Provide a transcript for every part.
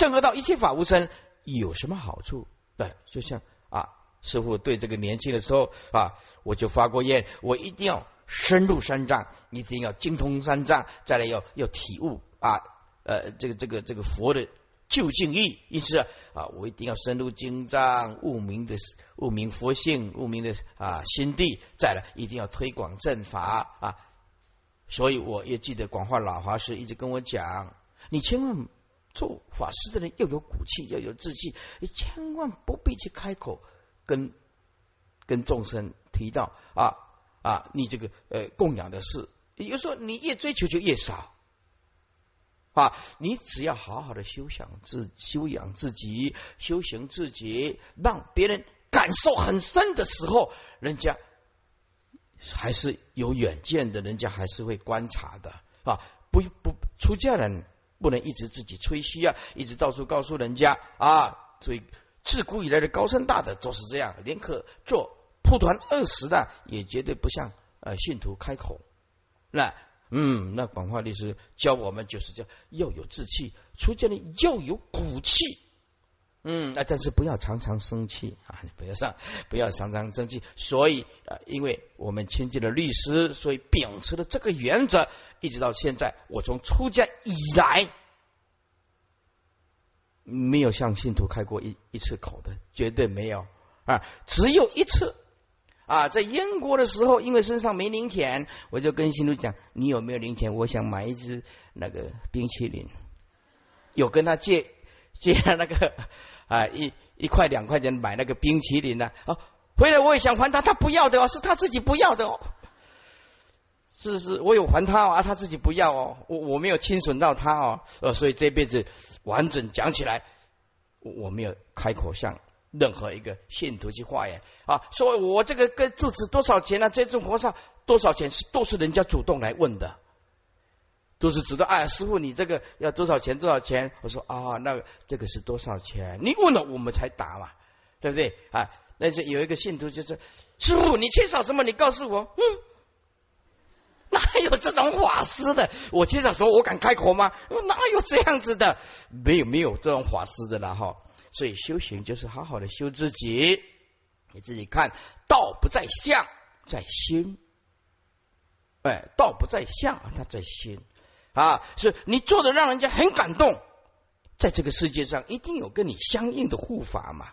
正合道一切法无生，有什么好处？对，就像啊，师傅对这个年轻的时候啊，我就发过愿，我一定要深入三藏，一定要精通三藏，再来要要体悟啊，呃，这个这个这个佛的。究竟意，因此啊，我一定要深入经藏，悟明的悟明佛性，悟明的啊心地，再来一定要推广正法啊。所以我也记得广化老法师一直跟我讲，你千万做法师的人要有骨气，要有志气，你千万不必去开口跟跟众生提到啊啊，你这个呃供养的事，也就是说，你越追求就越少。啊，你只要好好的修想自修养自己，修行自己，让别人感受很深的时候，人家还是有远见的，人家还是会观察的啊。不不，出家人不能一直自己吹嘘啊，一直到处告诉人家啊。所以自古以来的高僧大德都是这样，宁可做蒲团二十的，也绝对不向呃信徒开口那。嗯，那广化律师教我们就是叫要有志气，出家人要有骨气。嗯，啊，但是不要常常生气啊，你不要上，不要常常生气。所以啊，因为我们亲近的律师，所以秉持了这个原则，一直到现在，我从出家以来，没有向信徒开过一一次口的，绝对没有啊，只有一次。啊，在英国的时候，因为身上没零钱，我就跟信徒讲：“你有没有零钱？我想买一支那个冰淇淋。”有跟他借借那个 啊一一块两块钱买那个冰淇淋呢？哦，回来我也想还他，他不要的哦，是他自己不要的哦。是是，我有还他啊，他自己不要哦，我我没有侵损到他哦，呃，所以这辈子完整讲起来，我我没有开口向。任何一个信徒去化缘啊，说我这个跟住持多少钱呢？这尊和尚多少钱？是都是人家主动来问的，都是知道。哎，师傅，你这个要多少钱？多少钱？我说啊，那个这个是多少钱？你问了我们才答嘛，对不对？啊，那是有一个信徒就是师傅，你缺少什么？你告诉我。嗯，哪有这种法师的？我缺少什么？我敢开口吗？哪有这样子的？没有，没有这种法师的了哈。所以修行就是好好的修自己，你自己看，道不在相，在心。哎，道不在相，它在心啊！是你做的让人家很感动，在这个世界上一定有跟你相应的护法嘛。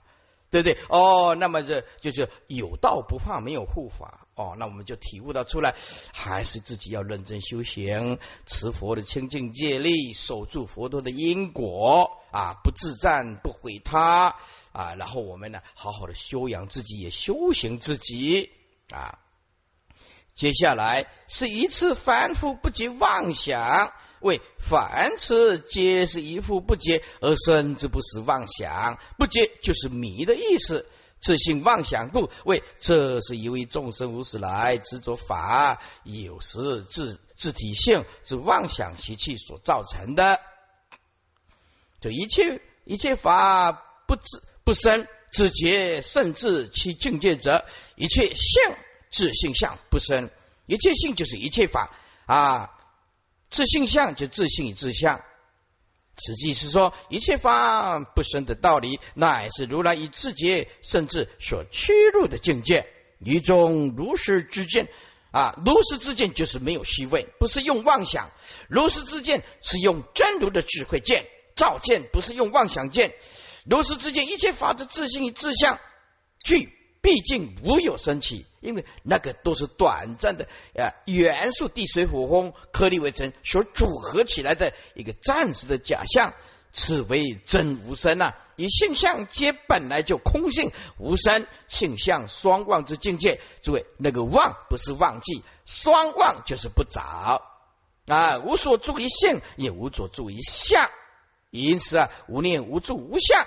对不对？哦，那么这就是有道不怕没有护法哦。那我们就体悟到出来，还是自己要认真修行，持佛的清净戒律，守住佛陀的因果啊，不自赞不毁他啊。然后我们呢，好好的修养自己，也修行自己啊。接下来是一次凡夫不及妄想。为凡此皆是一复不解而生之，不是妄想。不解就是迷的意思，自信妄想故。为这是一位众生无始来执着法，有时自自体性是妄想习气所造成的。就一切一切法不自不生自觉，甚至其境界者，一切相自性相不生。一切性就是一切法啊。自性相就自性与自相，实际是说一切法不生的道理，乃是如来以自己甚至所屈入的境界，一种如实之见啊！如实之见就是没有虚位，不是用妄想；如实之见是用真如的智慧见照见，不是用妄想见。如实之见，一切法的自性与自相具。毕竟无有生起，因为那个都是短暂的啊元素，地水火风颗粒为成所组合起来的一个暂时的假象，此为真无生呐。以性相皆本来就空性无生，性相双忘之境界。诸位，那个忘不是忘记，双忘就是不着啊，无所住于性，也无所住于相，因此啊，无念无住无相。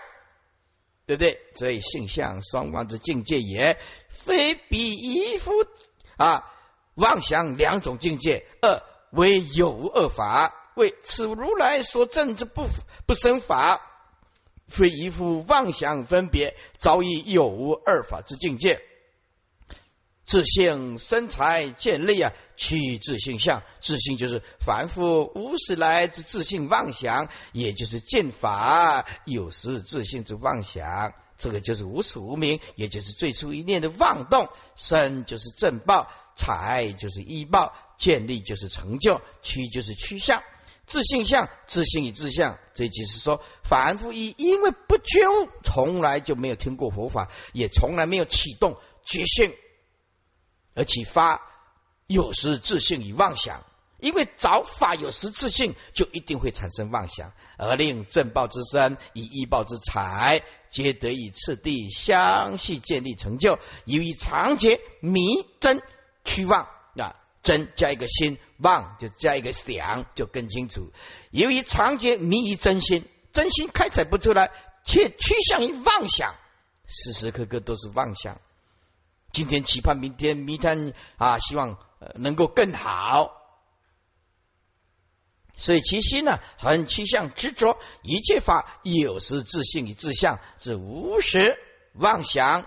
对不对？所以性相双亡之境界也，非彼一夫啊妄想两种境界，二为有无二法，为此如来所证之不不生法，非一夫妄想分别，早已有无二法之境界。自性身材建立啊，去自性相，自性就是凡夫无始来之自性妄想，也就是见法有时自性之妄想，这个就是无始无明，也就是最初一念的妄动。身就是正报，财就是依报，建立就是成就，趋就是趋向。自性相，自性与自相，这就是说，凡夫一因为不觉悟，从来就没有听过佛法，也从来没有启动觉性，而启发有时自信与妄想。因为找法有时自信，就一定会产生妄想，而令正报之身以异报之财，皆得以次第相续建立成就。由于长劫迷真趋妄啊。真加一个心，妄就加一个想，就更清楚。由于长劫迷于真心，真心开采不出来，却趋向于妄想，时时刻刻都是妄想。今天期盼明天，明天啊，希望能够更好。所以其心呢，很趋向执着，一切法有时自信与自相，是无时妄想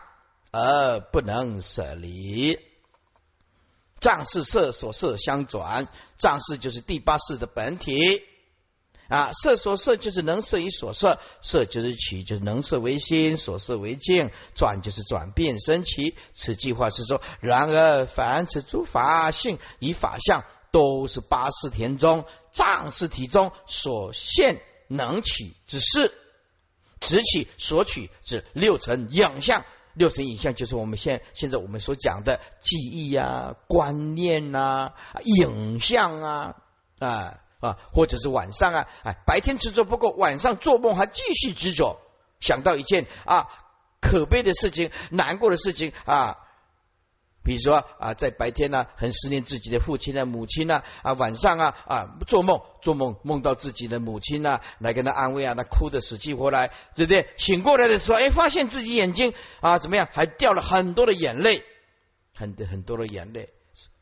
而不能舍离。藏是色所色相转，藏是就是第八世的本体啊。色所色就是能色与所色，色就是起，就是能色为心，所色为境，转就是转变生起。此计划是说，然而凡此诸法性与法相，都是八识田中藏识体中所现能起之事，直起所取之六层影像。六层影像就是我们现现在我们所讲的记忆啊、观念呐、影像啊啊啊，或者是晚上啊，哎，白天执着不够，晚上做梦还继续执着，想到一件啊可悲的事情、难过的事情啊。比如说啊，在白天呢，很思念自己的父亲啊、母亲啊，啊，晚上啊啊，做梦做梦梦到自己的母亲啊，来跟他安慰啊，他哭得死去活来，对不对？醒过来的时候，哎，发现自己眼睛啊怎么样，还掉了很多的眼泪，很很多的眼泪，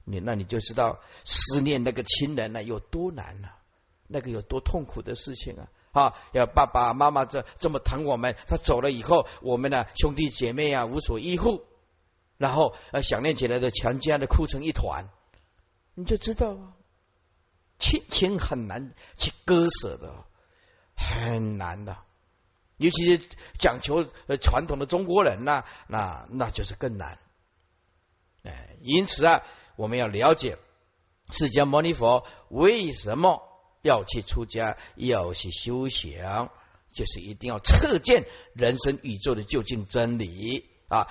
你那你就知道思念那个亲人呢有多难了，那个有多痛苦的事情啊！啊，要爸爸妈妈这这么疼我们，他走了以后，我们呢兄弟姐妹啊无所依附。然后呃，想念起来的全家的哭成一团，你就知道亲情很难去割舍的，很难的。尤其是讲求呃传统的中国人呐，那那就是更难。哎，因此啊，我们要了解释迦牟尼佛为什么要去出家，要去修行，就是一定要测见人生宇宙的究竟真理啊。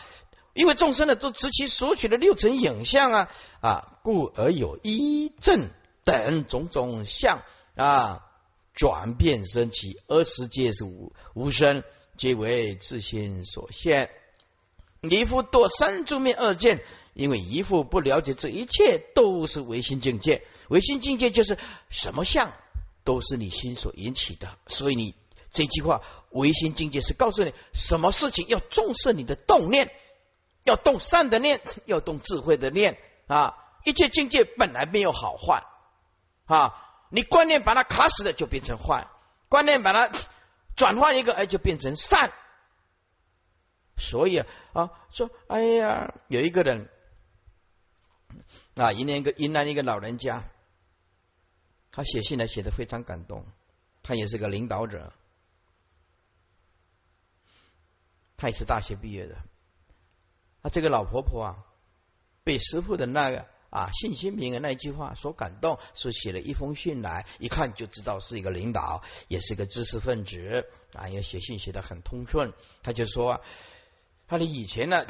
因为众生呢，都执其所取的六层影像啊啊，故而有一正等种种相啊，转变生起，而时皆是无无生，皆为自心所现。尼夫堕三诸面二见，因为一夫不了解这一切都是唯心境界，唯心境界就是什么相都是你心所引起的，所以你这句话唯心境界是告诉你什么事情要重视你的动念。要动善的念，要动智慧的念啊！一切境界本来没有好坏啊！你观念把它卡死了，就变成坏；观念把它转换一个，哎，就变成善。所以啊，说哎呀，有一个人啊，云南一个云南一个老人家，他写信来写的非常感动。他也是个领导者，他也是大学毕业的。啊，这个老婆婆啊，被师傅的那个啊信心平的那句话所感动，所写了一封信来，一看就知道是一个领导，也是个知识分子啊，也写信写的很通顺。他就说，他的以前呢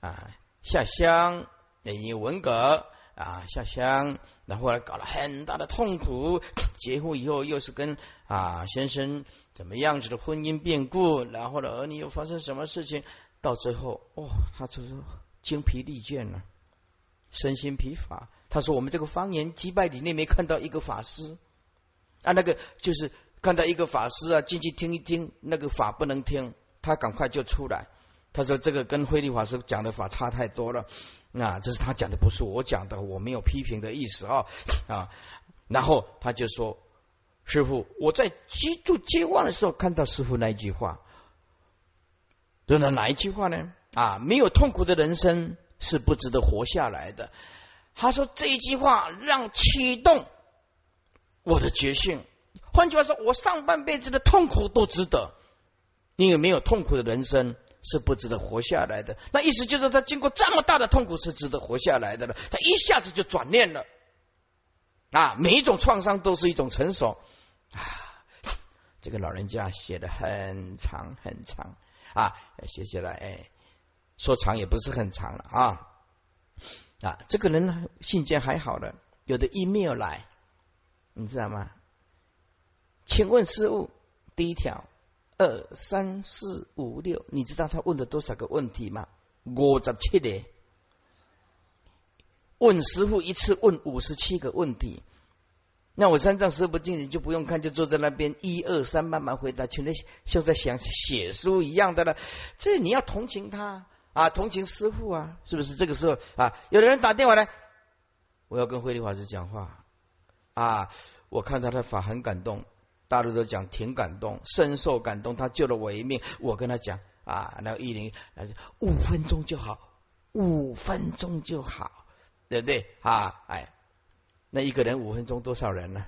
啊下乡，因为文革啊下乡，然后搞了很大的痛苦，结婚以后又是跟啊先生怎么样子的婚姻变故，然后呢儿女又发生什么事情。到最后，哦，他就是精疲力尽了，身心疲乏。他说：“我们这个方言几百里内没看到一个法师啊，那个就是看到一个法师啊，进去听一听，那个法不能听，他赶快就出来。他说这个跟慧律法师讲的法差太多了，那这是他讲的，不是我讲的，我没有批评的意思啊啊。然后他就说：师傅，我在居住接望的时候看到师傅那一句话。”这是哪一句话呢？啊，没有痛苦的人生是不值得活下来的。他说这一句话让启动我的觉性。换句话说，我上半辈子的痛苦都值得，因为没有痛苦的人生是不值得活下来的。那意思就是，他经过这么大的痛苦是值得活下来的了。他一下子就转念了啊！每一种创伤都是一种成熟啊！这个老人家写的很长很长啊，写下来哎，说长也不是很长了啊啊！这个人呢，信件还好了，有的 email 来，你知道吗？请问师傅，第一条，二三四五六，你知道他问了多少个问题吗？五十七的，问师傅一次问五十七个问题。那我三藏师傅进去就不用看，就坐在那边一二三慢慢回答，全都像在想写书一样的了。这你要同情他啊，同情师傅啊，是不是？这个时候啊，有的人打电话来，我要跟慧律法师讲话啊，我看他的法很感动。大陆都讲挺感动，深受感动，他救了我一命。我跟他讲啊，那个一零五分钟就好，五分钟就好，对不对啊？哎，那一个人五分钟多少人呢？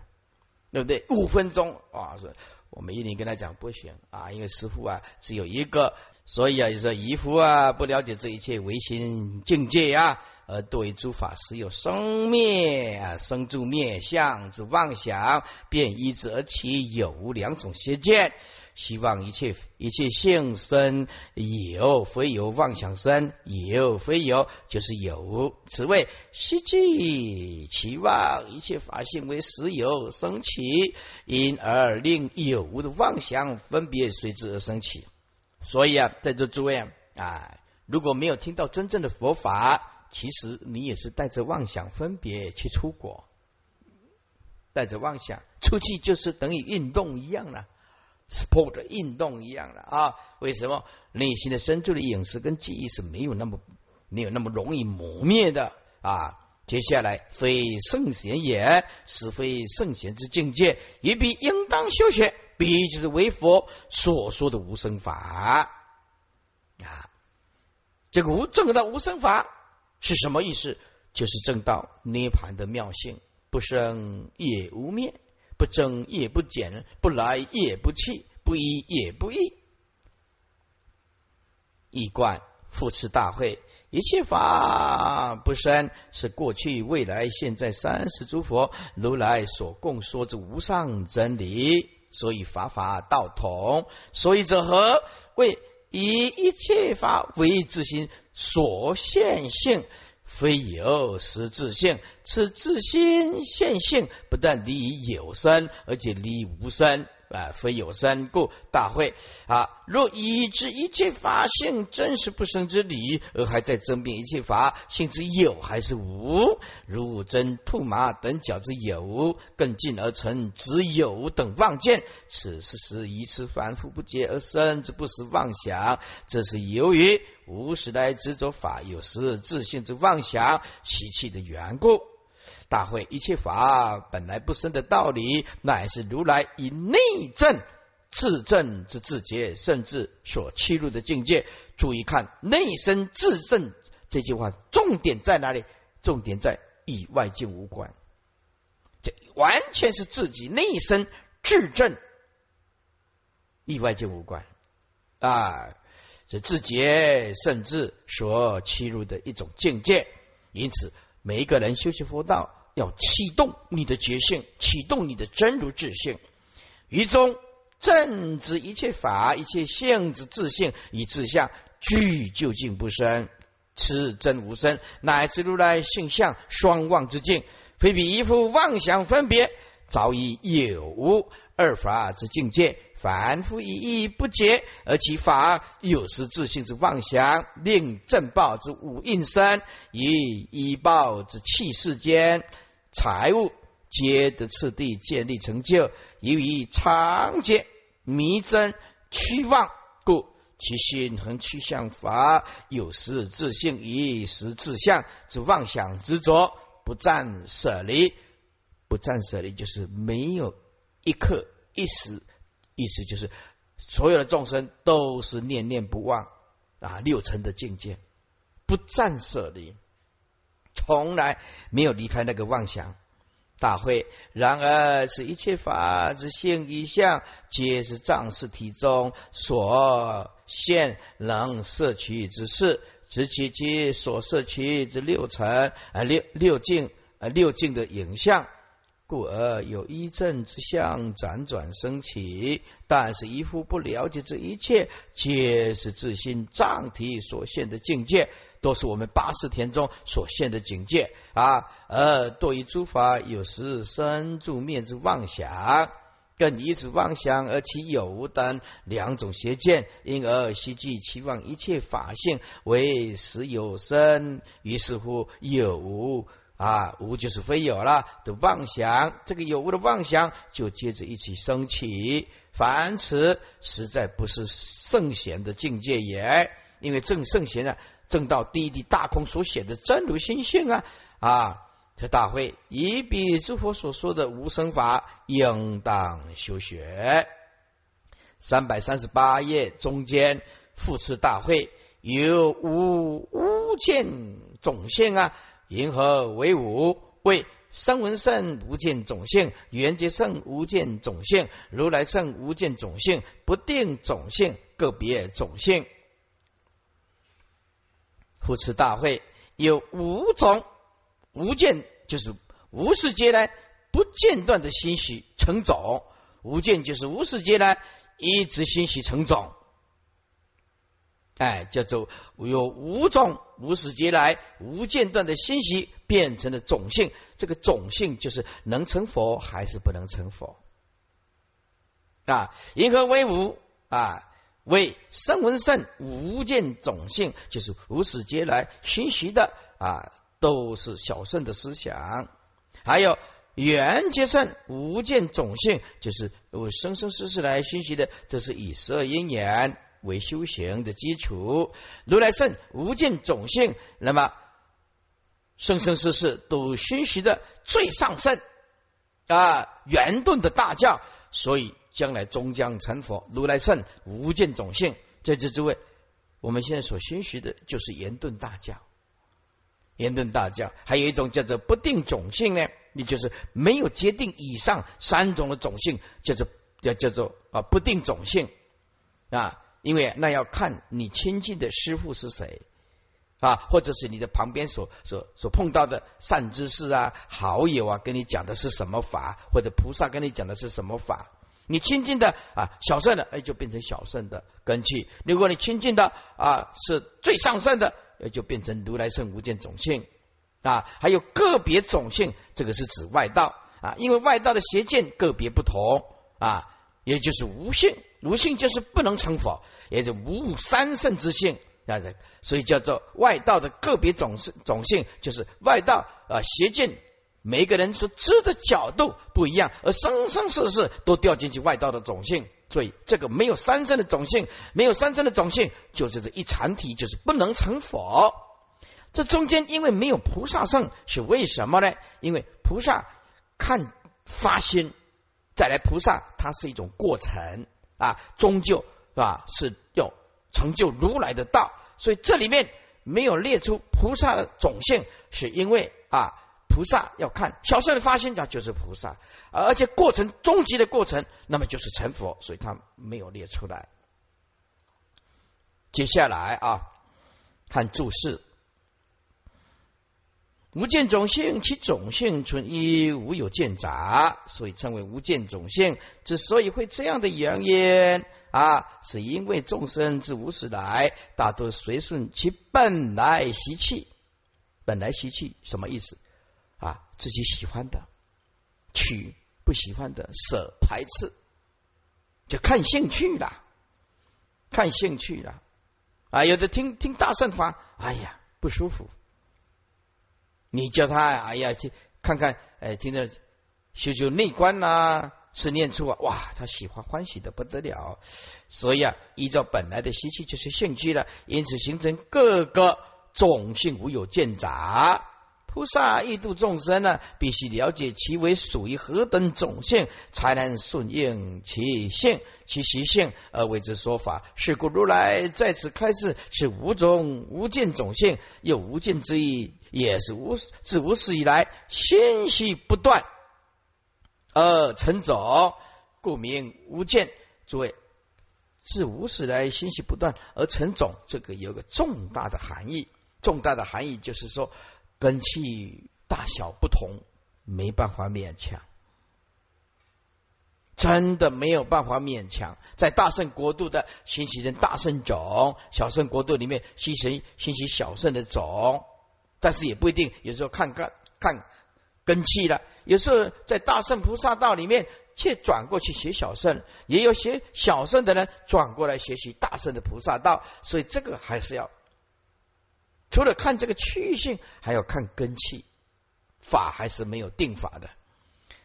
对不对？五分钟啊，是我们一零跟他讲不行啊，因为师傅啊只有一个，所以啊就说姨夫啊不了解这一切唯心境界呀。而对诸法实有生灭啊，生住灭相之妄想，便依之而起有无两种邪见。希望一切一切性生有非有妄想生有非有就是有，此谓希冀其妄一切法性为实有生起，因而令有无的妄想分别随之而生起。所以啊，在座诸位啊，啊如果没有听到真正的佛法。其实你也是带着妄想分别去出国，带着妄想出去就是等于运动一样了，sport 运动一样了啊？为什么内心的深处的饮食跟记忆是没有那么没有那么容易磨灭的啊？接下来非圣贤也，是非圣贤之境界，也必应当修学，必就是为佛所说的无生法啊！这个无证到无生法。是什么意思？就是正道涅盘的妙性，不生也无灭，不增也不减，不来也不去，不依也不异。一贯复持大会，一切法不生，是过去、未来、现在三世诸佛如来所共说之无上真理，所以法法道同。所以者何？为以一切法为自心所现性，非有实质性。此自心现性，不但离有生，而且离无生。啊，非有三故，大会啊！若已知一切法性真实不生之理，而还在争辩一切法性之有还是无，如真兔马等角之有，更进而成只有等妄见。此事实一次反复不竭而生之不实妄想，这是由于无时来执着法有时自信之妄想习气的缘故。大会一切法本来不生的道理，乃是如来以内证自证之自觉，甚至所切入的境界。注意看“内生自证”这句话，重点在哪里？重点在与外境无关，这完全是自己内生自证，与外境无关啊！是自觉甚至所切入的一种境界。因此。每一个人修习佛道，要启动你的觉性，启动你的真如自性，于中正知一切法、一切性之自性以自相，具究竟不生，此真无生，乃至如来性相双望之境，非彼一副妄想分别，早已有无二法之境界。凡夫一意不解，而其法有时自性之妄想，令正报之五应生，以医报之气世间财物，皆得次第建立成就，由于常见迷真趋妄，故其心恒趋向法，有时自性，一时自相之妄想执着，不暂舍离，不暂舍离，就是没有一刻一时。意思就是，所有的众生都是念念不忘啊，六尘的境界不暂舍离，从来没有离开那个妄想。大会，然而是一切法之性与相，皆是藏识体中所现能摄取之事，直其其所摄取之六尘啊六六境啊六境的影像。故而有一正之相辗转升起，但是一副不了解这一切，皆是自心藏体所现的境界，都是我们八识田中所现的境界啊。而对于诸法，有时生住灭之妄想，更以此妄想而其有无等两种邪见，因而希冀期望一切法性为实有生，于是乎有无。啊，无就是非有了的妄想，这个有无的妄想就接着一起升起。凡此实在不是圣贤的境界也，因为正圣贤啊，正道第一地大空所显的真如心性啊啊！这大会以彼诸佛所说的无生法，应当修学。三百三十八页中间复次大会有无无见种性啊。银河为五，为声闻圣无见种性，缘觉圣无见种性，如来圣无见种性，不定种性，个别种性。护持大会有五种无见，就是无世间来不间断的欣喜成种；无见就是无世间来一直欣喜成种。哎，叫做有五种无始劫来无间断的欣喜变成了种性，这个种性就是能成佛还是不能成佛啊？银河威武啊，为声闻圣无间种性，就是无始劫来熏习的啊，都是小圣的思想。还有缘觉圣无间种性，就是我生生世世来熏习的，这是以十二因缘。为修行的基础，如来圣无尽种性，那么生生世世都熏习的最上圣。啊，圆顿的大教，所以将来终将成佛。如来圣无尽种性，在这诸位，我们现在所熏习的就是圆顿大教。圆顿大教。还有一种叫做不定种性呢，你就是没有决定以上三种的种性，叫做叫叫做啊不定种性。啊。因为那要看你亲近的师傅是谁啊，或者是你的旁边所所所碰到的善知识啊、好友啊，跟你讲的是什么法，或者菩萨跟你讲的是什么法。你亲近的啊小圣的，哎，就变成小圣的根器；如果你亲近的啊是最上圣的，也就变成如来圣无间种性啊。还有个别种性，这个是指外道啊，因为外道的邪见个别不同啊，也就是无性。无性就是不能成佛，也就无三圣之性，啊，所以叫做外道的个别种性种性，就是外道啊邪见，每个人所知的角度不一样，而生生世世都掉进去外道的种性，所以这个没有三圣的种性，没有三圣的种性，就是这一禅体，就是不能成佛。这中间因为没有菩萨圣，是为什么呢？因为菩萨看发心，再来菩萨，它是一种过程。啊，终究是吧？是要成就如来的道，所以这里面没有列出菩萨的种性，是因为啊，菩萨要看小圣的发心，那就是菩萨，而且过程终极的过程，那么就是成佛，所以他没有列出来。接下来啊，看注释。无见种性，其种性存一，无有见杂，所以称为无见种性。之所以会这样的原因啊，是因为众生自无始来，大多随顺其本来习气。本来习气什么意思啊？自己喜欢的取，不喜欢的舍，排斥，就看兴趣了，看兴趣了啊！有的听听大圣法，哎呀，不舒服。你叫他哎呀去看看，哎，听着修修内观呐，是念处啊，哇，他喜欢欢喜的不得了。所以啊，依照本来的习气就是兴趣了，因此形成各个种性无有见杂。菩萨欲度众生呢，必须了解其为属于何等种性，才能顺应其性、其习性而为之说法。是故如来在此开示，是无种无见种性，有无尽之意，也是无自无始以来心息不断而成种，故名无见。诸位，自无始来心息不断而成种，这个有个重大的含义。重大的含义就是说。根气大小不同，没办法勉强，真的没有办法勉强。在大圣国度的兴起成大圣种，小圣国度里面兴成兴起小圣的种，但是也不一定。有时候看看看根气了，有时候在大圣菩萨道里面，却转过去学小圣，也有学小圣的人转过来学习大圣的菩萨道，所以这个还是要。除了看这个区域性，还要看根气法，还是没有定法的。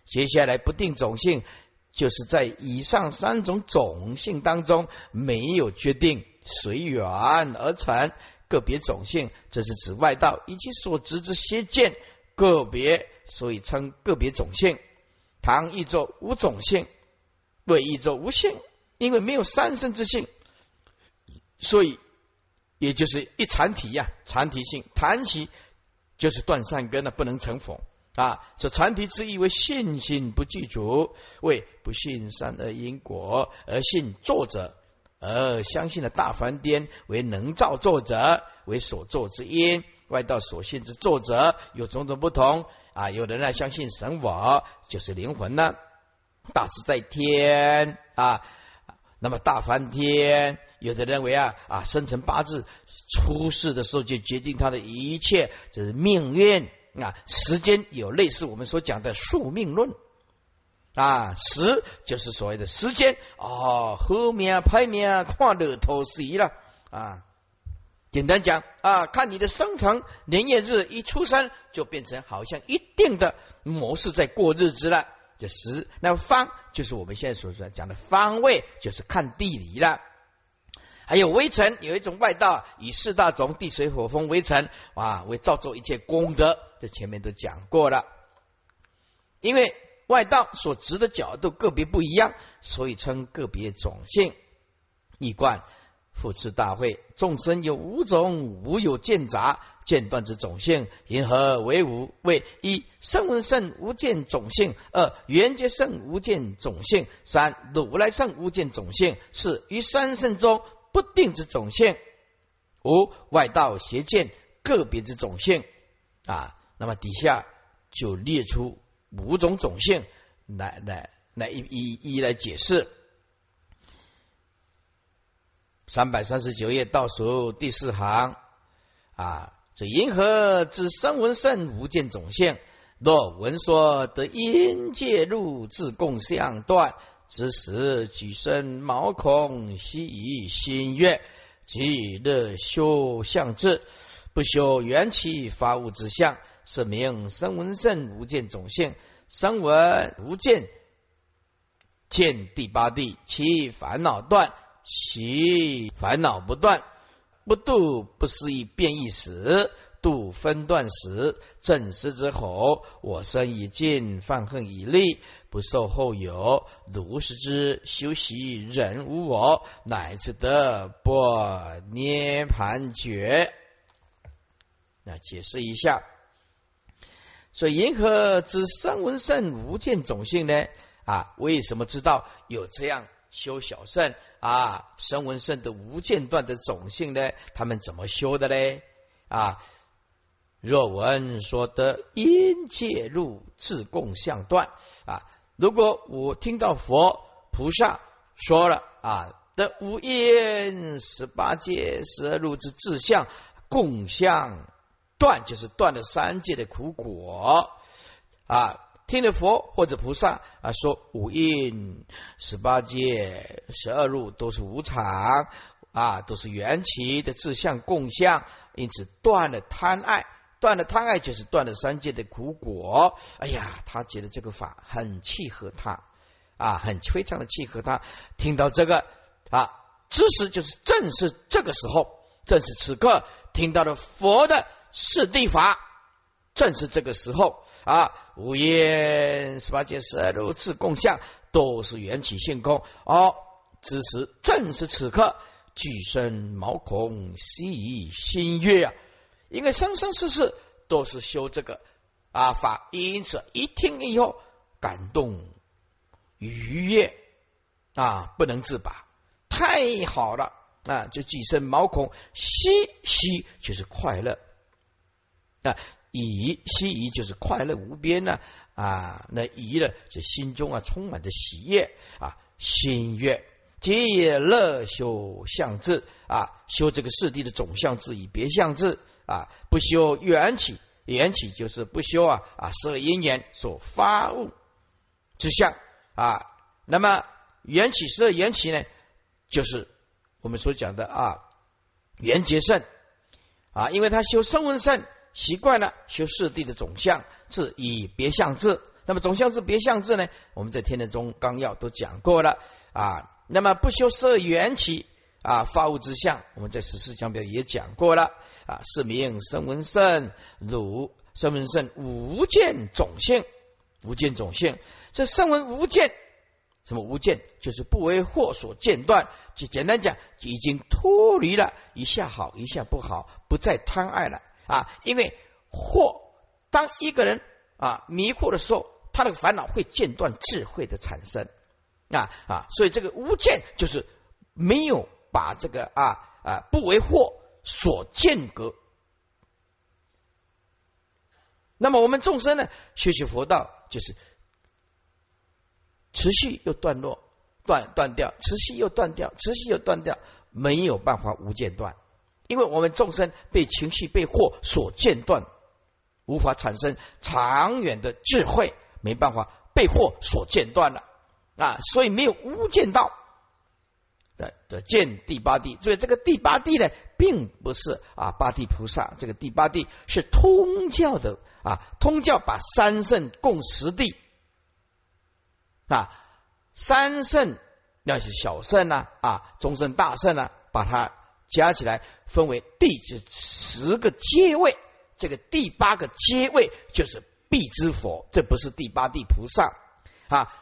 接下来不定种性，就是在以上三种种性当中没有决定，随缘而成个别种性。这是指外道以其所执之邪见个别，所以称个别种性。唐译作无种性，为译作无性，因为没有三生之性，所以。也就是一禅体呀，禅体性，谈起就是断善根了，不能成佛啊。说禅体之意为信心不具足，为不信善恶因果而信作者，而相信了大梵颠为能造作者，为所作之因。外道所信之作者有种种不同啊。有人呢相信神我就是灵魂呢，大自在天啊，那么大梵天。有的认为啊啊，生辰八字出世的时候就决定他的一切，这是命运啊。时间有类似我们所讲的宿命论啊，时就是所谓的时间哦，后面拍面看日头时了啊。简单讲啊，看你的生辰年月日一出生，就变成好像一定的模式在过日子了。这时，那方就是我们现在所说讲的方位，就是看地理了。还有微尘，有一种外道以四大种地水火风为尘啊，为造作一切功德。这前面都讲过了。因为外道所执的角度个别不一样，所以称个别种性。一贯复次大会，众生有五种无有见杂见断之种性，因何为无？为一声闻圣无见种性；二缘觉圣无见种性；三如来圣无见种性；四于三圣中。不定之种性，无外道邪见个别之种性啊。那么底下就列出五种种性来来来一一一来解释。三百三十九页倒数第四行啊，这银河之声闻圣无见种性，若闻说得因介入自共相断。之时举身毛孔，悉以心悦，即乐修相智，不修元气发物之相，是名声闻圣无见种性。声闻无见，见第八地，其烦恼断，其烦恼不断，不度不思议变异死。度分断时，正师之吼，我生已尽，犯恨已立，不受后有。如是之修习，人无我，乃至得不涅盘觉。那解释一下，所以银河之声闻圣无见种性呢？啊，为什么知道有这样修小圣啊？声闻圣的无间断的种性呢？他们怎么修的呢？啊？若闻说得因介入自共相断啊！如果我听到佛菩萨说了啊，得无因十八界十二路之自相共相断，就是断了三界的苦果啊！听了佛或者菩萨啊说五因十八界十二路都是无常啊，都是缘起的自相共相，因此断了贪爱。断了贪爱，就是断了三界的苦果。哎呀，他觉得这个法很契合他啊，很非常的契合他。听到这个啊，知识就是正是这个时候，正是此刻听到了佛的四谛法，正是这个时候啊，五言十八界十二如次共相，都是缘起性空。哦，此时正是此刻，具身毛孔，悉心悦啊！因为生生世世都是修这个啊法，因此一听以后感动愉悦啊，不能自拔，太好了啊！就几身毛孔，悉悉就是快乐啊。以希夷就是快乐无边呢啊，那以呢是心中啊充满着喜悦啊，心悦皆也乐修相智啊，修这个四谛的总相智以别相智啊，不修缘起，缘起就是不修啊啊十二因缘所发物之相啊，那么缘起十二缘起呢，就是我们所讲的啊缘结圣啊，因为他修声闻圣。习惯了修四谛的总相是以别相智，那么总相智别相智呢？我们在天人中纲要都讲过了啊。那么不修十二缘起啊，发物之相，我们在十四讲表也讲过了啊。是名声闻圣，汝声闻圣无见种性，无见种性。这声闻无见，什么无见？就是不为祸所间断。就简单讲，已经脱离了一下好一下不好，不再贪爱了。啊，因为祸，当一个人啊迷惑的时候，他的烦恼会间断智慧的产生啊啊，所以这个无见就是没有把这个啊啊不为祸所间隔。那么我们众生呢，学习佛道就是持续又断落，断断掉，持续又断掉，持续又断掉，没有办法无间断。因为我们众生被情绪、被惑所间断，无法产生长远的智慧，没办法被惑所间断了啊，所以没有无间道的的见第八地。所以这个第八地呢，并不是啊八地菩萨，这个第八地是通教的啊，通教把三圣共十地啊，三圣那是小圣呐啊，中圣、大圣啊，把它。加起来分为第十个阶位，这个第八个阶位就是必之佛，这不是第八地菩萨啊。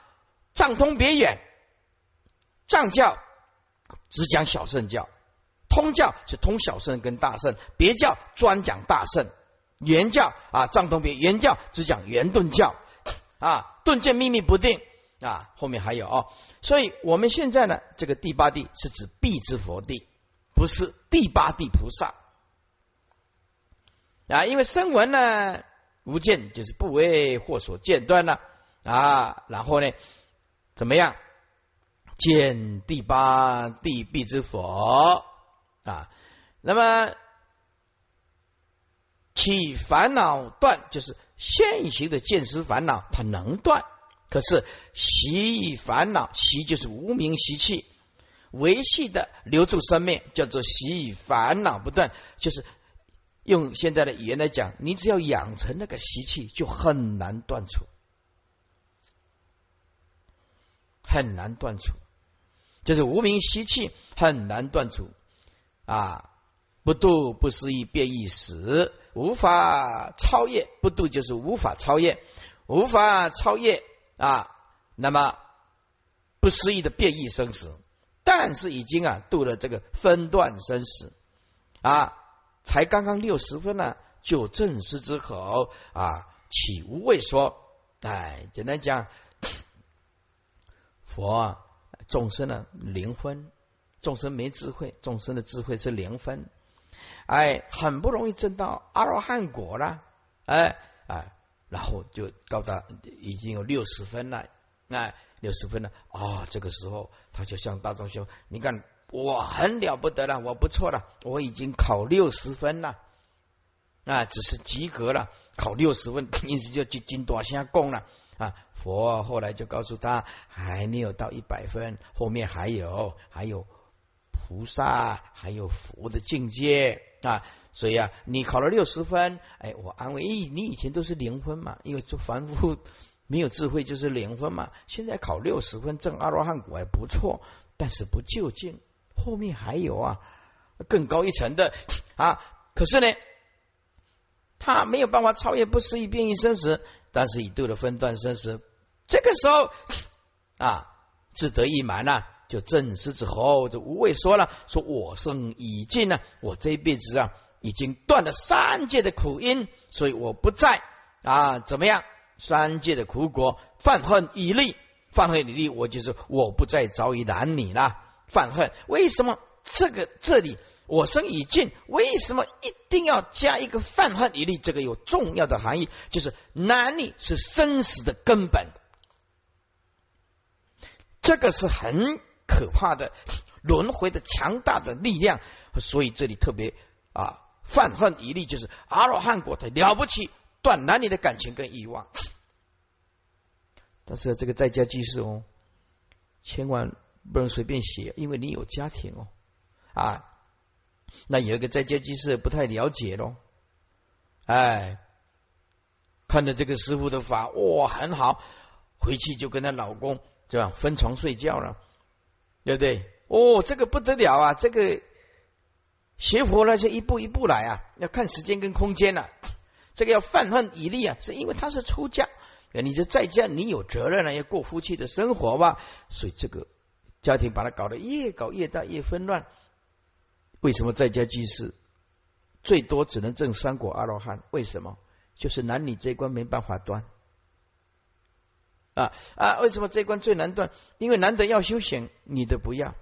藏通别远，藏教只讲小圣教，通教是通小圣跟大圣，别教专讲大圣。原教啊，藏通别原教只讲圆顿教啊，顿见秘密不定啊，后面还有哦。所以我们现在呢，这个第八地是指必之佛地。不是第八地菩萨啊，因为声闻呢无见，就是不为祸所间断了啊。然后呢，怎么样见第八地必之佛啊？那么起烦恼断，就是现行的见识烦恼，它能断。可是习以烦恼，习就是无名习气。维系的留住生命，叫做习以烦恼不断。就是用现在的语言来讲，你只要养成那个习气，就很难断除，很难断除。就是无名习气很难断除啊！不度不思议变异死，无法超越。不度就是无法超越，无法超越啊！那么不思议的变异生死。但是已经啊度了这个分段生死啊，才刚刚六十分呢，就正师之口啊起无畏说，哎，简单讲，佛啊众生呢零分，众生没智慧，众生的智慧是零分，哎，很不容易证到阿罗汉果了，哎哎，然后就到达已经有六十分了，哎。六十分了啊！这个时候他就向大众说：“你看我很了不得了，我不错了，我已经考六十分了啊，只是及格了，考六十分，因此就进进多下供了啊。”佛后来就告诉他：“还没有到一百分，后面还有还有菩萨，还有佛的境界啊。所以啊，你考了六十分，哎，我安慰，咦，你以前都是零分嘛，因为做凡夫。”没有智慧就是零分嘛。现在考六十分证阿罗汉果还不错，但是不就近，后面还有啊更高一层的啊。可是呢，他没有办法超越不思议变异生死，但是已度了分段生死。这个时候 啊，自得意满了，就正狮子后，这无畏说了：说我生已尽了，我这一辈子啊，已经断了三界的苦因，所以我不再啊怎么样？三界的苦果，犯恨以利，犯恨以利，我就是我不再遭遇男女了。犯恨为什么？这个这里我生已尽，为什么一定要加一个泛恨以力？这个有重要的含义，就是男女是生死的根本。这个是很可怕的轮回的强大的力量，所以这里特别啊，泛恨以力就是阿罗汉果的了不起，断男女的感情跟欲望。但是这个在家居士哦，千万不能随便写，因为你有家庭哦啊。那有一个在家居士不太了解喽，哎，看到这个师傅的法哇很好，回去就跟她老公。这样分床睡觉了，对不对？哦，这个不得了啊！这个学佛那些一步一步来啊，要看时间跟空间了。这个要泛恨以利啊，是因为他是出家，你是在家，你有责任了，要过夫妻的生活吧。所以这个家庭把它搞得越搞越大，越纷乱。为什么在家居士最多只能证三果阿罗汉？为什么？就是男女这一关没办法断。啊啊！为什么这一关最难断？因为男的要修行，女的不要，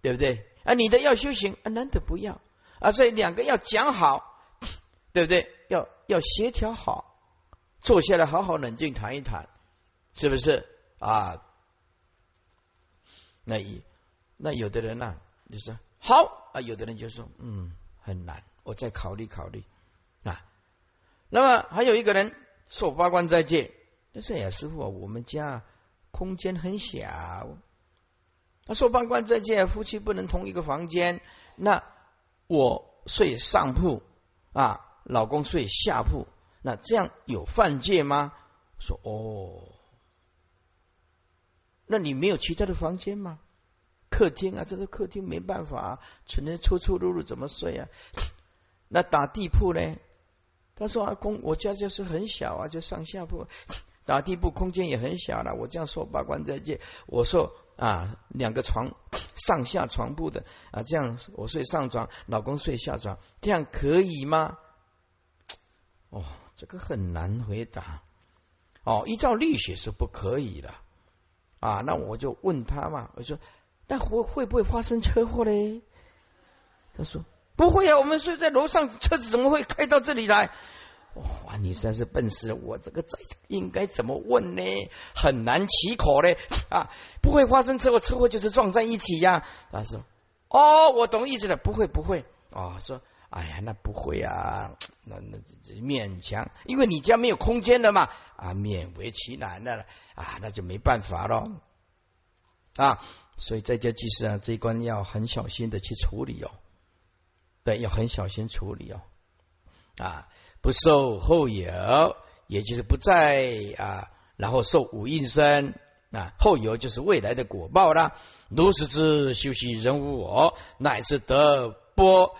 对不对？啊，女的要修行，啊，男的不要啊，所以两个要讲好，对不对？要要协调好，坐下来好好冷静谈一谈，是不是啊？那一那有的人呢，就说好啊，有的人就说嗯很难，我再考虑考虑啊。那么还有一个人受八关斋戒。他说：“呀，师傅，我们家空间很小。他说，半关在戒，夫妻不能同一个房间。那我睡上铺啊，老公睡下铺，那这样有犯戒吗？”说：“哦，那你没有其他的房间吗？客厅啊，这个客厅没办法，啊只能出出入入，怎么睡啊？那打地铺呢？”他说：“阿公，我家就是很小啊，就上下铺。”打地铺空间也很小了，我这样说八关再见，我说啊两个床 上下床铺的啊这样我睡上床，老公睡下床，这样可以吗？哦，这个很难回答。哦，依照律学是不可以的啊。那我就问他嘛，我说那会会不会发生车祸嘞？他说不会啊，我们睡在楼上，车子怎么会开到这里来？哇，你真是笨死了！我这个这应该怎么问呢？很难起口嘞啊！不会发生车祸，车祸就是撞在一起呀。他说：“哦，我懂意思了，不会不会。”哦，说：“哎呀，那不会啊，那那这勉强，因为你家没有空间了嘛啊，勉为其难的了啊，那就没办法了啊。所以在家居士啊，这一关要很小心的去处理哦，对，要很小心处理哦啊。”不受后有，也就是不在啊，然后受五应身啊，后有就是未来的果报啦。如是之修习人无我，乃至得波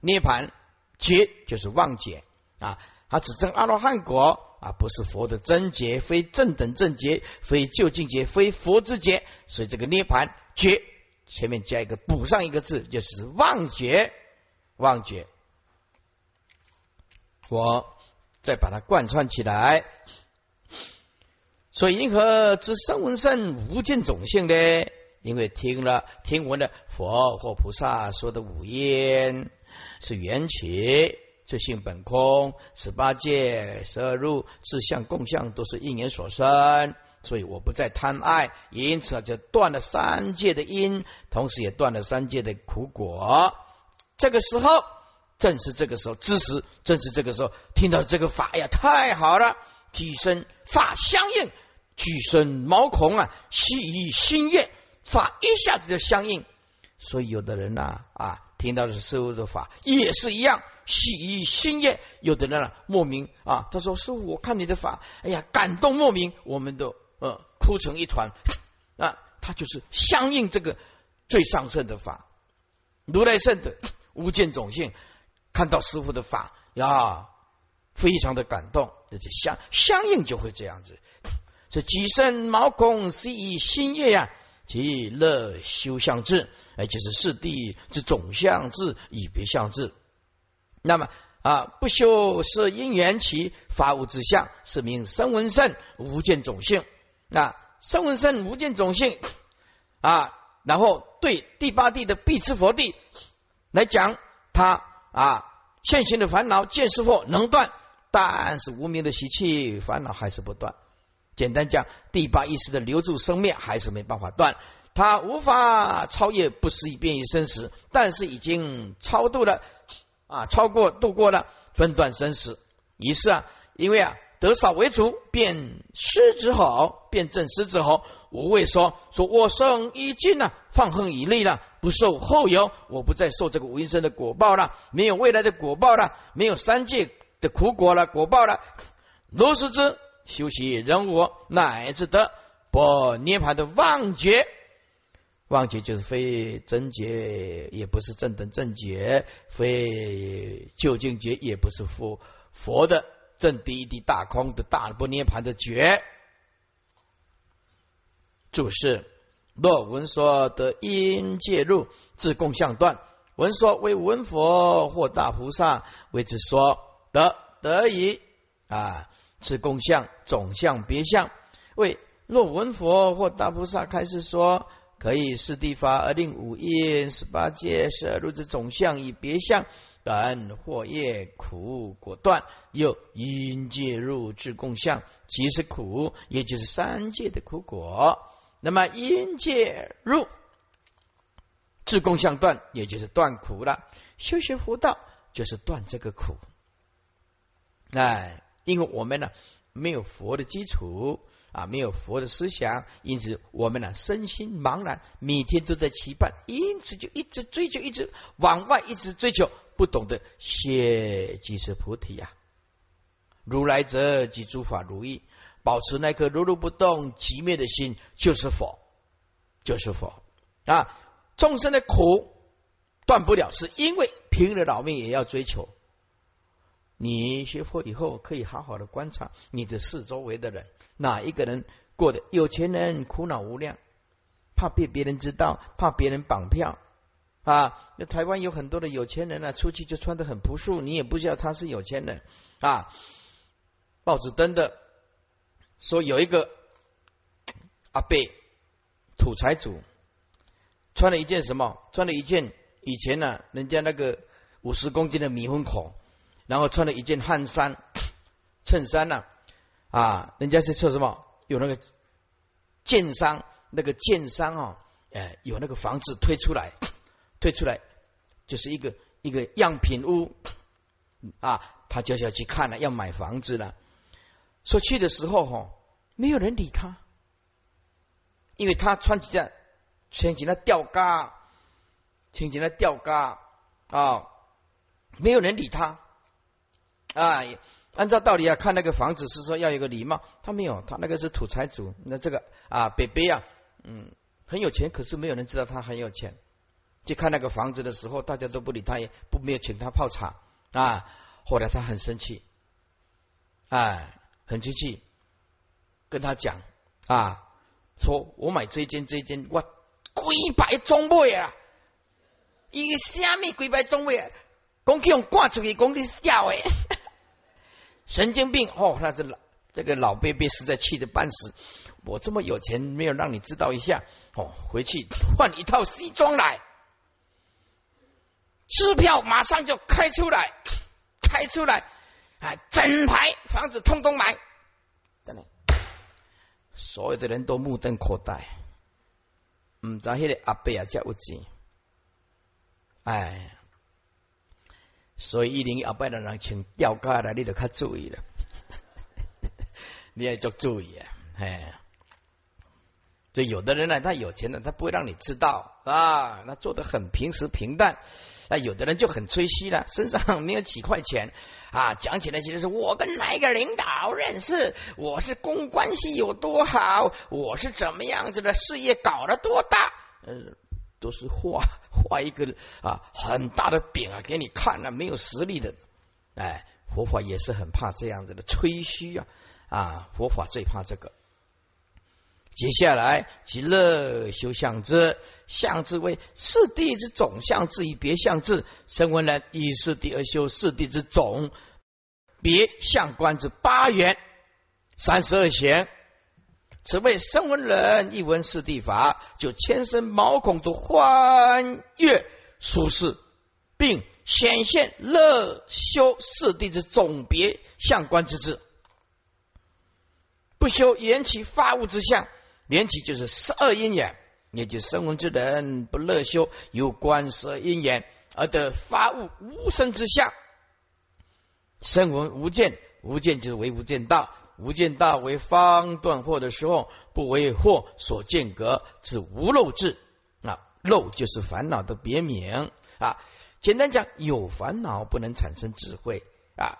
涅盘劫，就是妄解啊。他只证阿罗汉果啊，不是佛的真劫，非正等正劫，非究竟劫，非佛之劫。所以这个涅盘劫前面加一个补上一个字，就是妄觉，妄觉。我再把它贯穿起来，所以银河之声闻圣无尽种性呢？因为听了听闻了佛或菩萨说的五音是缘起，自性本空，十八界、十二入、自相、共相都是因缘所生，所以我不再贪爱，因此就断了三界的因，同时也断了三界的苦果。这个时候。正是这个时候，知识正是这个时候听到这个法，呀，太好了！举身法相应，举身毛孔啊，喜于心愿，法一下子就相应。所以有的人呐啊，听到的是师傅的法，也是一样喜于心悦。有的人啊，莫名啊，他说：“师傅，我看你的法，哎呀，感动莫名，我们都呃哭成一团。”啊，他就是相应这个最上圣的法，如来圣的无见种性。看到师傅的法呀，非常的感动，这就相相应就会这样子。这己身毛孔是以心业呀，其乐修相智，哎，就是四谛之总相智以别相智。那么啊，不修是因缘起法无之相，是名声闻圣无见种性。那声闻圣无见种性啊，然后对第八地的必知佛地来讲，他啊现行的烦恼见是佛能断，但是无名的习气烦恼还是不断。简单讲，第八意识的留住生灭还是没办法断，他无法超越不思议变异生死，但是已经超度了啊，超过度过了分段生死。于是啊，因为啊得少为主，变失之后，变正失之后，无畏说说我生已尽了，放横已立了，不受后有，我不再受这个无因生的果报了，没有未来的果报了，没有三界的苦果了，果报了，如是之。修习人我乃至得不涅盘的妄觉，妄觉就是非真觉，也不是正等正觉，非究竟觉，也不是佛佛的正第一地大空的大不涅盘的觉。注释：若闻说得因介入自共相断，闻说为闻佛或大菩萨为之说得得以啊。此共相总相别相，为若闻佛或大菩萨开始说，可以是地法而令五阴十八界十二路之总相以别相等或业苦果断，又因介入至共相，即是苦，也就是三界的苦果。那么因介入至共相断，也就是断苦了。修学佛道就是断这个苦，哎。因为我们呢没有佛的基础啊，没有佛的思想，因此我们呢身心茫然，每天都在期盼，因此就一直追求，一直往外，一直追求，不懂得谢即是菩提呀。如来者即诸法如意，保持那颗如如不动、寂灭的心，就是佛，就是佛啊。众生的苦断不了，是因为拼了老命也要追求。你学佛以后，可以好好的观察你的四周围的人，哪一个人过得有钱人苦恼无量，怕被别人知道，怕别人绑票啊。那台湾有很多的有钱人啊，出去就穿的很朴素，你也不知道他是有钱人啊。报纸登的说有一个阿贝土财主，穿了一件什么？穿了一件以前呢，人家那个五十公斤的米粉口。然后穿了一件汗衫 衬衫呢，啊，人家是说什么？有那个建商，那个建商啊，哎，有那个房子推出来，推出来就是一个一个样品屋 啊，他就要去看了，要买房子了。说去的时候哈，没有人理他，因为他穿起来穿起那吊嘎，穿起那吊嘎啊，没有人理他。啊，按照道理啊，看那个房子是说要有个礼貌，他没有，他那个是土财主。那这个啊，北北啊，嗯，很有钱，可是没有人知道他很有钱。去看那个房子的时候，大家都不理他，也不没有请他泡茶啊。后来他很生气，哎，很生气，跟他讲啊，说我买这间这间，我贵百中位啊，一个虾米贵百中位啊，讲去用挂出去，讲你笑诶。神经病哦，那是老这个老贝贝实在气得半死。我这么有钱，没有让你知道一下哦，回去换一套西装来，支票马上就开出来，开出来，啊，整排房子通通买，真的，所有的人都目瞪口呆，唔知迄个阿伯啊，叫有钱，哎。所以一零二八的人请吊价了，你就较注意了，你要做注意啊！哎，这有的人呢，他有钱的，他不会让你知道。啊，他做的很平时平淡。那有的人就很吹嘘了，身上没有几块钱。啊，讲起来其实是我跟哪一个领导认识，我是公关系有多好，我是怎么样子的？事业搞得多大，嗯，都是画画一个啊很大的饼啊给你看啊，没有实力的。哎，佛法也是很怕这样子的吹嘘啊啊，佛法最怕这个。接下来，极乐修相之，相之为四谛之总相之与别相之。声闻人以四谛而修四谛之总别相观之八元三十二弦。此谓声闻人一闻四谛法，就千身毛孔都欢悦舒适，并显现乐修四谛之总别相观之智，不修缘起发物之相。缘起就是十二因缘，也就是声闻之人不乐修有关十二因缘而得发物无生之相。声闻无见，无见就是为无见道，无见道为方断惑的时候，不为惑所见格，是无漏智啊。漏就是烦恼的别名啊。简单讲，有烦恼不能产生智慧啊，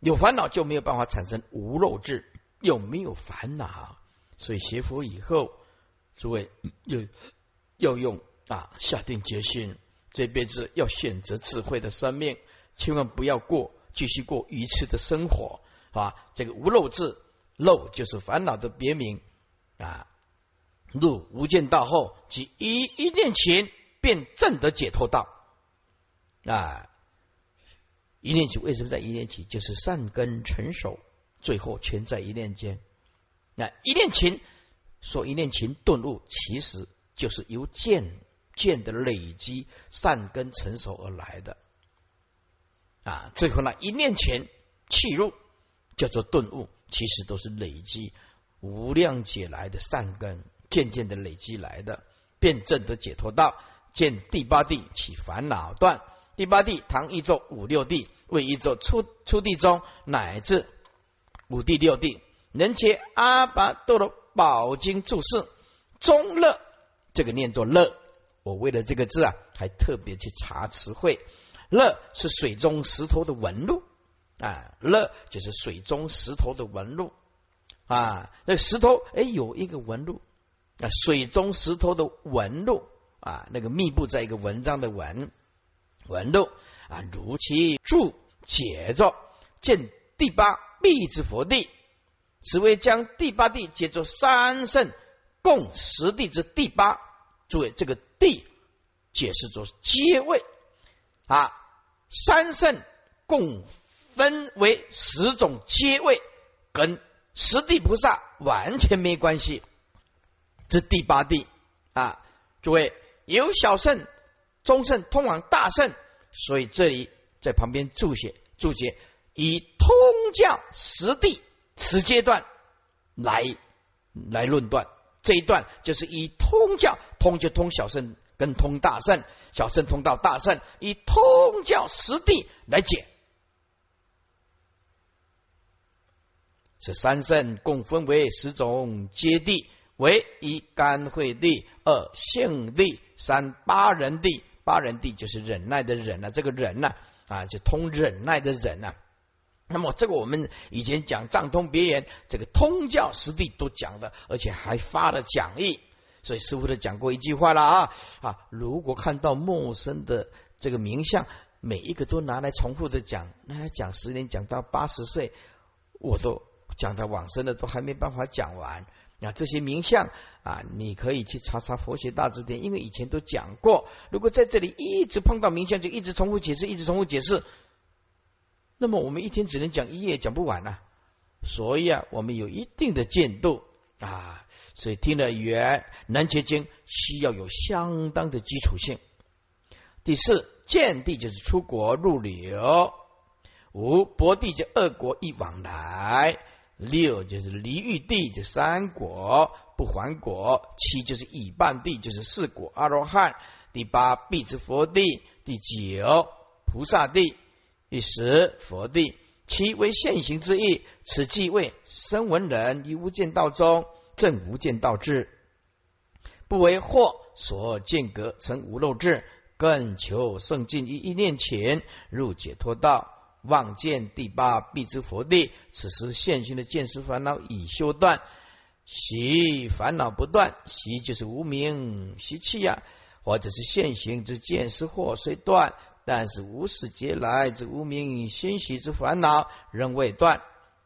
有烦恼就没有办法产生无漏智，有没有烦恼。所以学佛以后，诸位要要用啊，下定决心，这辈子要选择智慧的生命，千万不要过继续过愚痴的生活啊！这个无漏智，漏就是烦恼的别名啊。入无间道后，即一一念前便证得解脱道啊！一念起，为什么在一念起？就是善根成熟，最后全在一念间。那一念情，说一念情顿悟，其实就是由见见的累积善根成熟而来的啊。最后呢，一念前气入，叫做顿悟，其实都是累积无量劫来的善根，渐渐的累积来的，辩证的解脱道，见第八地起烦恼断。第八地，唐一咒五六地，为一咒初初地中乃至五地六地。能解阿巴多罗宝经注释中乐，这个念作乐。我为了这个字啊，还特别去查词汇。乐是水中石头的纹路啊，乐就是水中石头的纹路啊。那石头哎有一个纹路啊，水中石头的纹路啊，那个密布在一个文章的文纹路啊，如其注解着见第八密之佛地。此为将第八地解作三圣共十地之第八。作为，这个地解释作阶位啊，三圣共分为十种阶位，跟十地菩萨完全没关系。这第八地啊，诸位有小圣、中圣通往大圣，所以这里在旁边注写注解以通教十地。此阶段来来论断这一段，就是以通教通就通小圣跟通大圣，小圣通到大圣，以通教实地来解。这三圣共分为十种阶地，为一干慧地，二性地，三八人地。八人地就是忍耐的忍啊，这个忍呢啊，就通忍耐的忍啊。那么这个我们以前讲藏通别言，这个通教实地都讲的，而且还发了讲义。所以师傅都讲过一句话了啊啊！如果看到陌生的这个名相，每一个都拿来重复的讲，那要讲十年讲到八十岁，我都讲到往生的都还没办法讲完。那这些名相啊，你可以去查查佛学大字典，因为以前都讲过。如果在这里一直碰到名相，就一直重复解释，一直重复解释。那么我们一天只能讲一页，讲不完呐。所以啊，我们有一定的进度啊，所以听了语言南结经需要有相当的基础性。第四，见地就是出国入流；五，博地就二国一往来；六就是离欲地就三国不还国；七就是已半地就是四国阿罗汉；第八，必之佛地；第九，菩萨地。第十佛地，其为现行之意。此即为声闻人于无间道中正无间道智，不为惑所见隔，成无漏智，更求圣境于一念前入解脱道，望见第八必知佛地。此时现行的见识烦恼已修断，习烦恼不断，习就是无名习气呀。或者是现行之见识惑虽断，但是无始劫来之无明心喜之烦恼仍未断。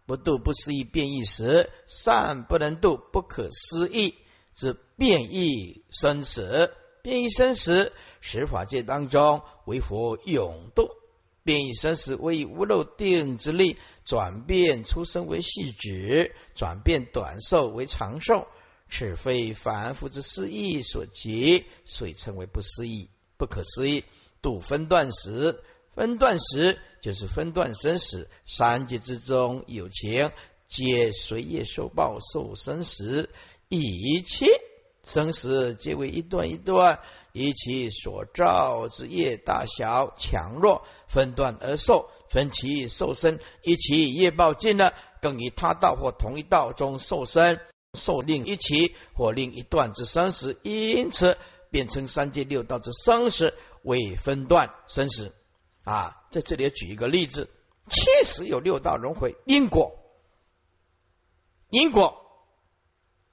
不度不思议变异时，善不能度不可思议之变异生死。变异生死，十法界当中为佛永度。变异生死为无漏定之力，转变出生为细指，转变短寿为长寿。此非凡夫之思意所及，所以称为不思议、不可思议。度分段时，分段时就是分段生死。三界之中有情，皆随业受报受生死，一切。生死皆为一段一段，以其所造之业大小强弱分段而受，分其受身，以其业报尽了，更以他道或同一道中受身，受另一期或另一段之生死，因此便称三界六道之生死为分段生死。啊，在这里举一个例子，确实有六道轮回因果，因果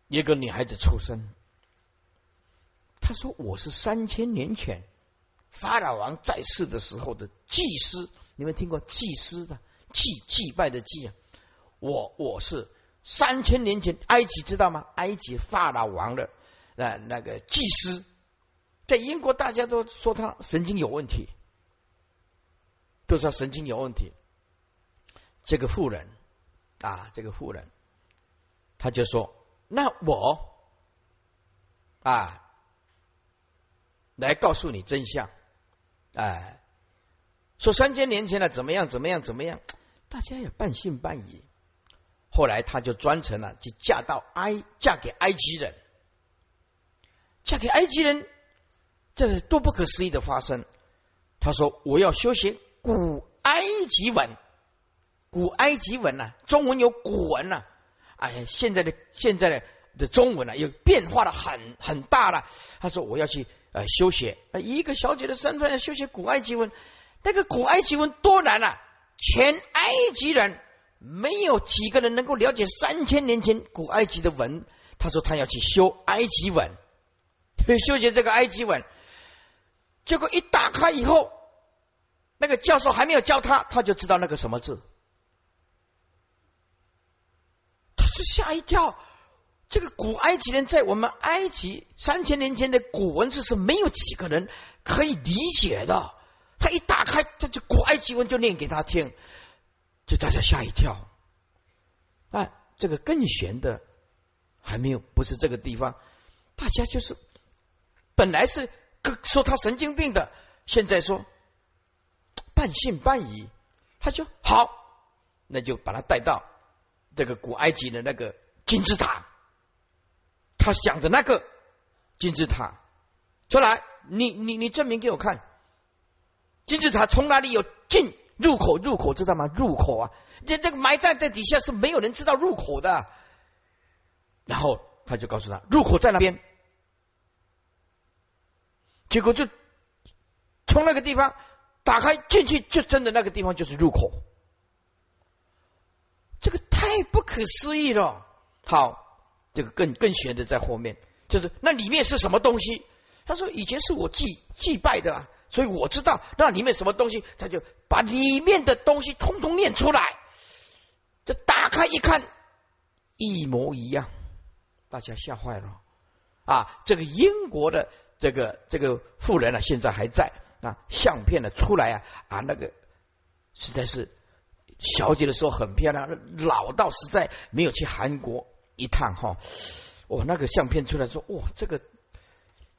一个女孩子出生。他说：“我是三千年前法老王在世的时候的祭司，你们听过祭司的祭祭拜的祭啊？我我是三千年前埃及知道吗？埃及法老王的那那个祭司，在英国大家都说他神经有问题，都说神经有问题。这个妇人啊，这个妇人，他就说：那我啊。”来告诉你真相，哎，说三千年前呢怎么样怎么样怎么样，大家也半信半疑。后来他就专程了，就嫁到埃，嫁给埃及人，嫁给埃及人，这是多不可思议的发生。他说：“我要修行古埃及文，古埃及文呐，中文有古文呐，哎，现在的现在的的中文呢，又变化的很很大了。”他说：“我要去。”呃，修写啊，一个小姐的身份要修写古埃及文，那个古埃及文多难啊！全埃及人没有几个人能够了解三千年前古埃及的文。他说他要去修埃及文，去修写这个埃及文。结果一打开以后，那个教授还没有教他，他就知道那个什么字，他是吓一跳。这个古埃及人在我们埃及三千年前的古文字是没有几个人可以理解的。他一打开，他就古埃及文就念给他听，就大家吓一跳。啊，这个更玄的还没有，不是这个地方。大家就是本来是说他神经病的，现在说半信半疑，他就好，那就把他带到这个古埃及的那个金字塔。他想的那个金字塔出来，你你你证明给我看，金字塔从哪里有进入口？入口知道吗？入口啊，这那个埋在在底下是没有人知道入口的。然后他就告诉他，入口在那边。结果就从那个地方打开进去，就真的那个地方就是入口。这个太不可思议了。好。这个更更玄的在后面，就是那里面是什么东西？他说以前是我祭祭拜的，啊所以我知道那里面什么东西，他就把里面的东西通通念出来。这打开一看，一模一样，大家吓坏了啊！这个英国的这个这个妇人呢，现在还在啊，相片呢出来啊啊，那个实在是小姐的时候很漂亮，老到实在没有去韩国。一趟哈，哇，那个相片出来说，哇，这个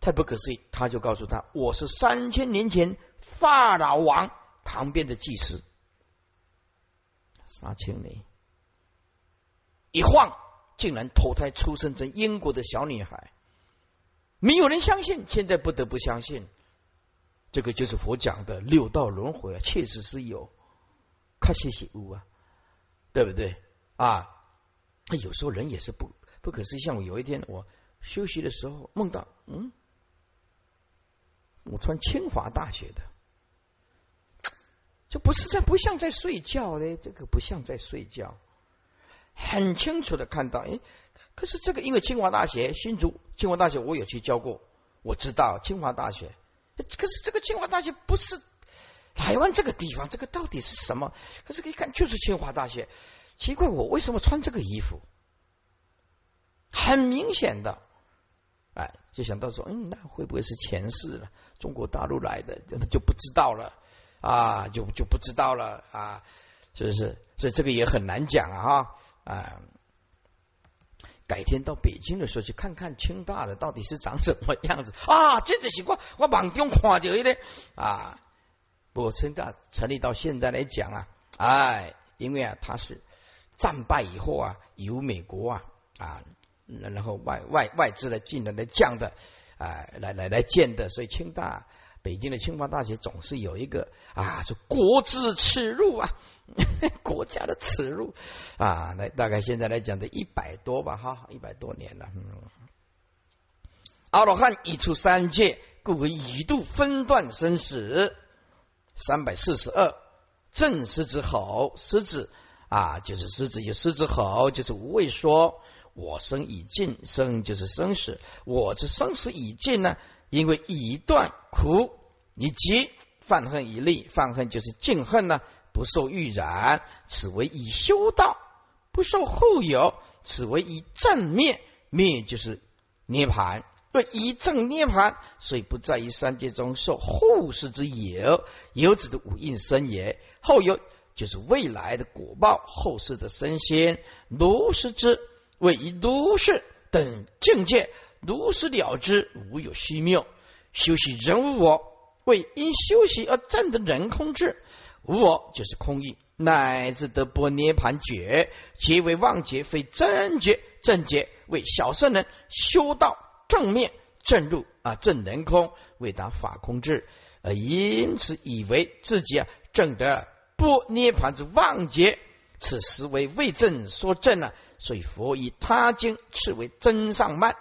太不可思议。他就告诉他，我是三千年前法老王旁边的祭司。三千年一晃，竟然投胎出生成英国的小女孩，没有人相信，现在不得不相信。这个就是佛讲的六道轮回啊，确实是有，看谢谢物啊，对不对啊？他有时候人也是不不可思议，像我有一天我休息的时候梦到，嗯，我穿清华大学的，这不是在不像在睡觉嘞，这个不像在睡觉，很清楚的看到，哎，可是这个因为清华大学新竹清华大学我有去教过，我知道清华大学，可是这个清华大学不是台湾这个地方，这个到底是什么？可是一看就是清华大学，奇怪，我为什么穿这个衣服？很明显的，哎，就想到说，嗯，那会不会是前世了？中国大陆来的，就不知道了啊，就就不知道了啊，是不是？所以这个也很难讲啊，啊。改天到北京的时候去看看清大的到底是长什么样子啊！这就是我我网中看到的啊。不过清大成立到现在来讲啊，哎，因为啊，他是战败以后啊，由美国啊啊，然后外外外资来进来来降的啊，来来来建的，所以清大。北京的清华大学总是有一个啊，是国之耻辱啊，国家的耻辱啊。那大概现在来讲的一百多吧，哈，一百多年了。嗯，阿罗汉已出三界，故为一度分段生死。三百四十二，正狮子吼，狮子啊，就是狮子，有狮子吼，就是无畏说，我生已尽，生就是生死，我之生死已尽呢。因为已断苦，以及犯恨以立，犯恨就是敬恨呢，不受欲染，此为以修道；不受后有，此为以正灭，灭就是涅盘。对，以正涅盘，所以不在于三界中受后世之有，有指的五印生也。后有就是未来的果报，后世的身仙，如是之为以如是等境界。如实了之，无有虚谬。修习人无我，为因修习而证得人空智。无我就是空意，乃至得波涅盘觉，皆为妄觉，非真觉。正觉为小圣人修道正面正入啊正人空，为达法空智，而因此以为自己啊正得不涅盘之妄结，此时为未正说正啊，所以佛以他经斥为真上慢。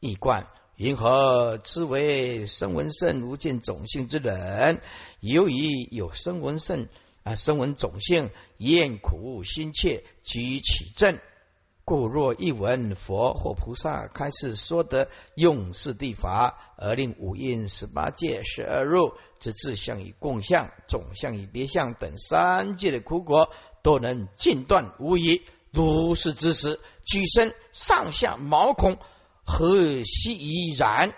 一观云何之为声闻圣如见种性之人？由于有声闻圣啊，声闻种性厌苦心切，急于起正，故若一闻佛或菩萨开示说得用是地法，而令五蕴十八界十二入之自相与共相、总相与别相等三界的苦果，都能尽断无疑。如是之时，举身上下毛孔。何须已然？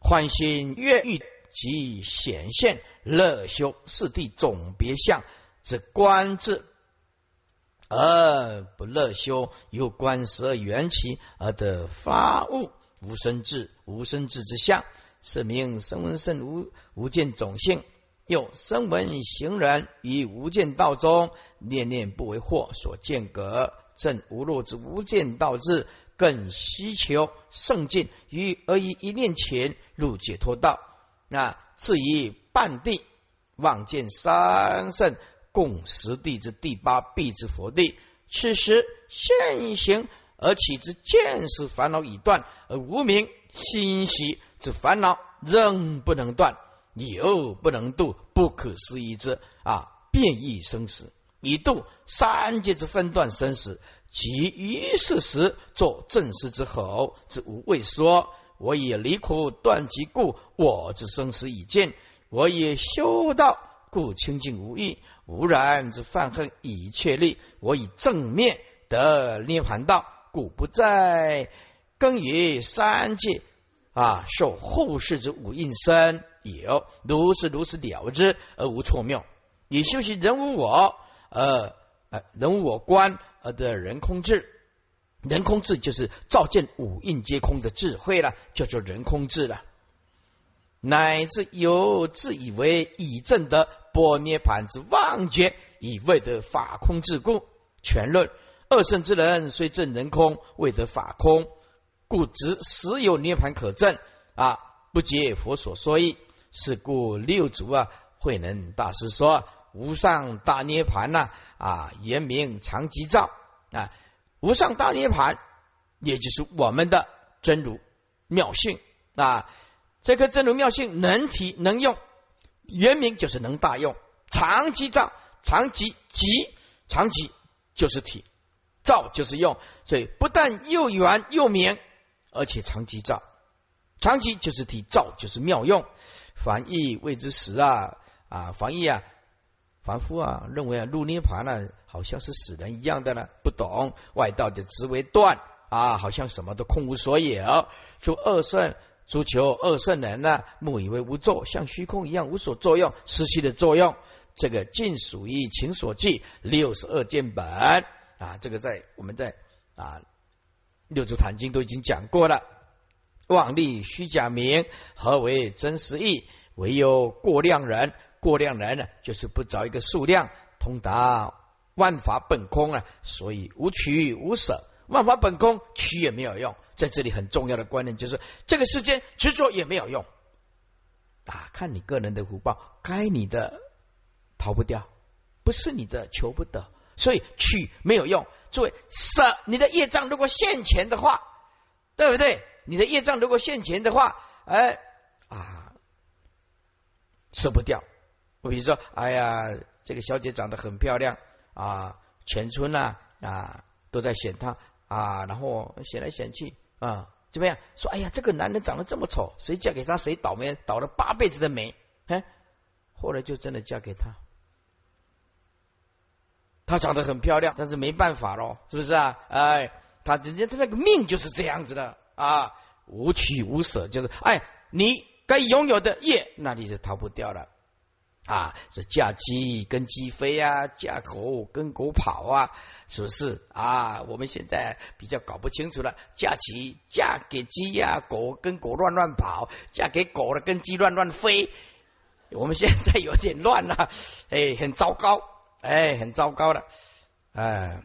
欢欣悦欲即显现乐修四谛总别相之观智，而不乐修有观十二缘起而得发物无生智无生智之相，是名声闻圣无无见种性。又声闻行人于无间道中念念不为惑所间隔，正无漏之无间道智。更希求圣境，于而以一念前入解脱道。那至于半地望见三圣共十地之第八必之佛地，此时现行而起之见识烦恼已断，而无名心习之烦恼仍不能断，又不能度，不可思议之啊变异生死，以度三界之分断生死。其于是时作正事之后，之无畏说：“我以离苦断其故，我之生死已尽；我以修道故清净无欲，无染之犯恨已确立；我以正面得涅盘道，故不再更于三界啊，受后世之五印身有如是如此了之而无错谬。以修习人无我，呃呃人无我观。”而的人空智，人空智就是照见五蕴皆空的智慧了，叫做人空智了。乃至有自以为已证得波涅盘之妄觉，以未得法空自故。全论二圣之人虽证人空，未得法空，故执实有涅盘可证啊，不解佛所说意。是故六祖啊，慧能大师说。无上大涅盘呐啊，原名常寂照啊。无上大涅盘，也就是我们的真如妙性啊。这颗真如妙性能体能用，原名就是能大用。常寂照，常寂寂，常寂就是体，照就是用，所以不但又圆又明而且长期造，长吉就是体造，就是妙用。凡意谓之实啊啊，凡意啊，凡夫啊认为啊入涅盘呢，好像是死人一样的呢，不懂外道就直为断啊，好像什么都空无所有。就二圣，诸求二圣人呢，目以为无作，像虚空一样无所作用，失去的作用。这个尽属于情所记六十二见本啊，这个在我们在啊六祖坛经都已经讲过了。妄立虚假名，何为真实义？唯有过量人，过量人呢，就是不找一个数量，通达万法本空啊，所以无取无舍，万法本空，取也没有用。在这里很重要的观念就是，这个世间执着也没有用啊，看你个人的福报，该你的。逃不掉，不是你的求不得，所以取没有用。诸位舍你的业障，如果现钱的话，对不对？你的业障如果现钱的话，哎啊，舍不掉。我比如说，哎呀，这个小姐长得很漂亮啊，全村呐啊都在选她啊，然后选来选去啊，怎么样？说哎呀，这个男人长得这么丑，谁嫁给他谁倒霉，倒了八辈子的霉。哎，后来就真的嫁给他。她长得很漂亮，但是没办法喽，是不是啊？哎，他人家他那个命就是这样子的啊，无取无舍，就是哎，你该拥有的业，那你就逃不掉了啊。是嫁鸡跟鸡飞啊，嫁狗跟狗跑啊，是不是啊？我们现在比较搞不清楚了，嫁鸡嫁给鸡呀，狗跟狗乱乱跑，嫁给狗了跟鸡乱乱飞，我们现在有点乱了，哎，很糟糕。哎，很糟糕了，哎。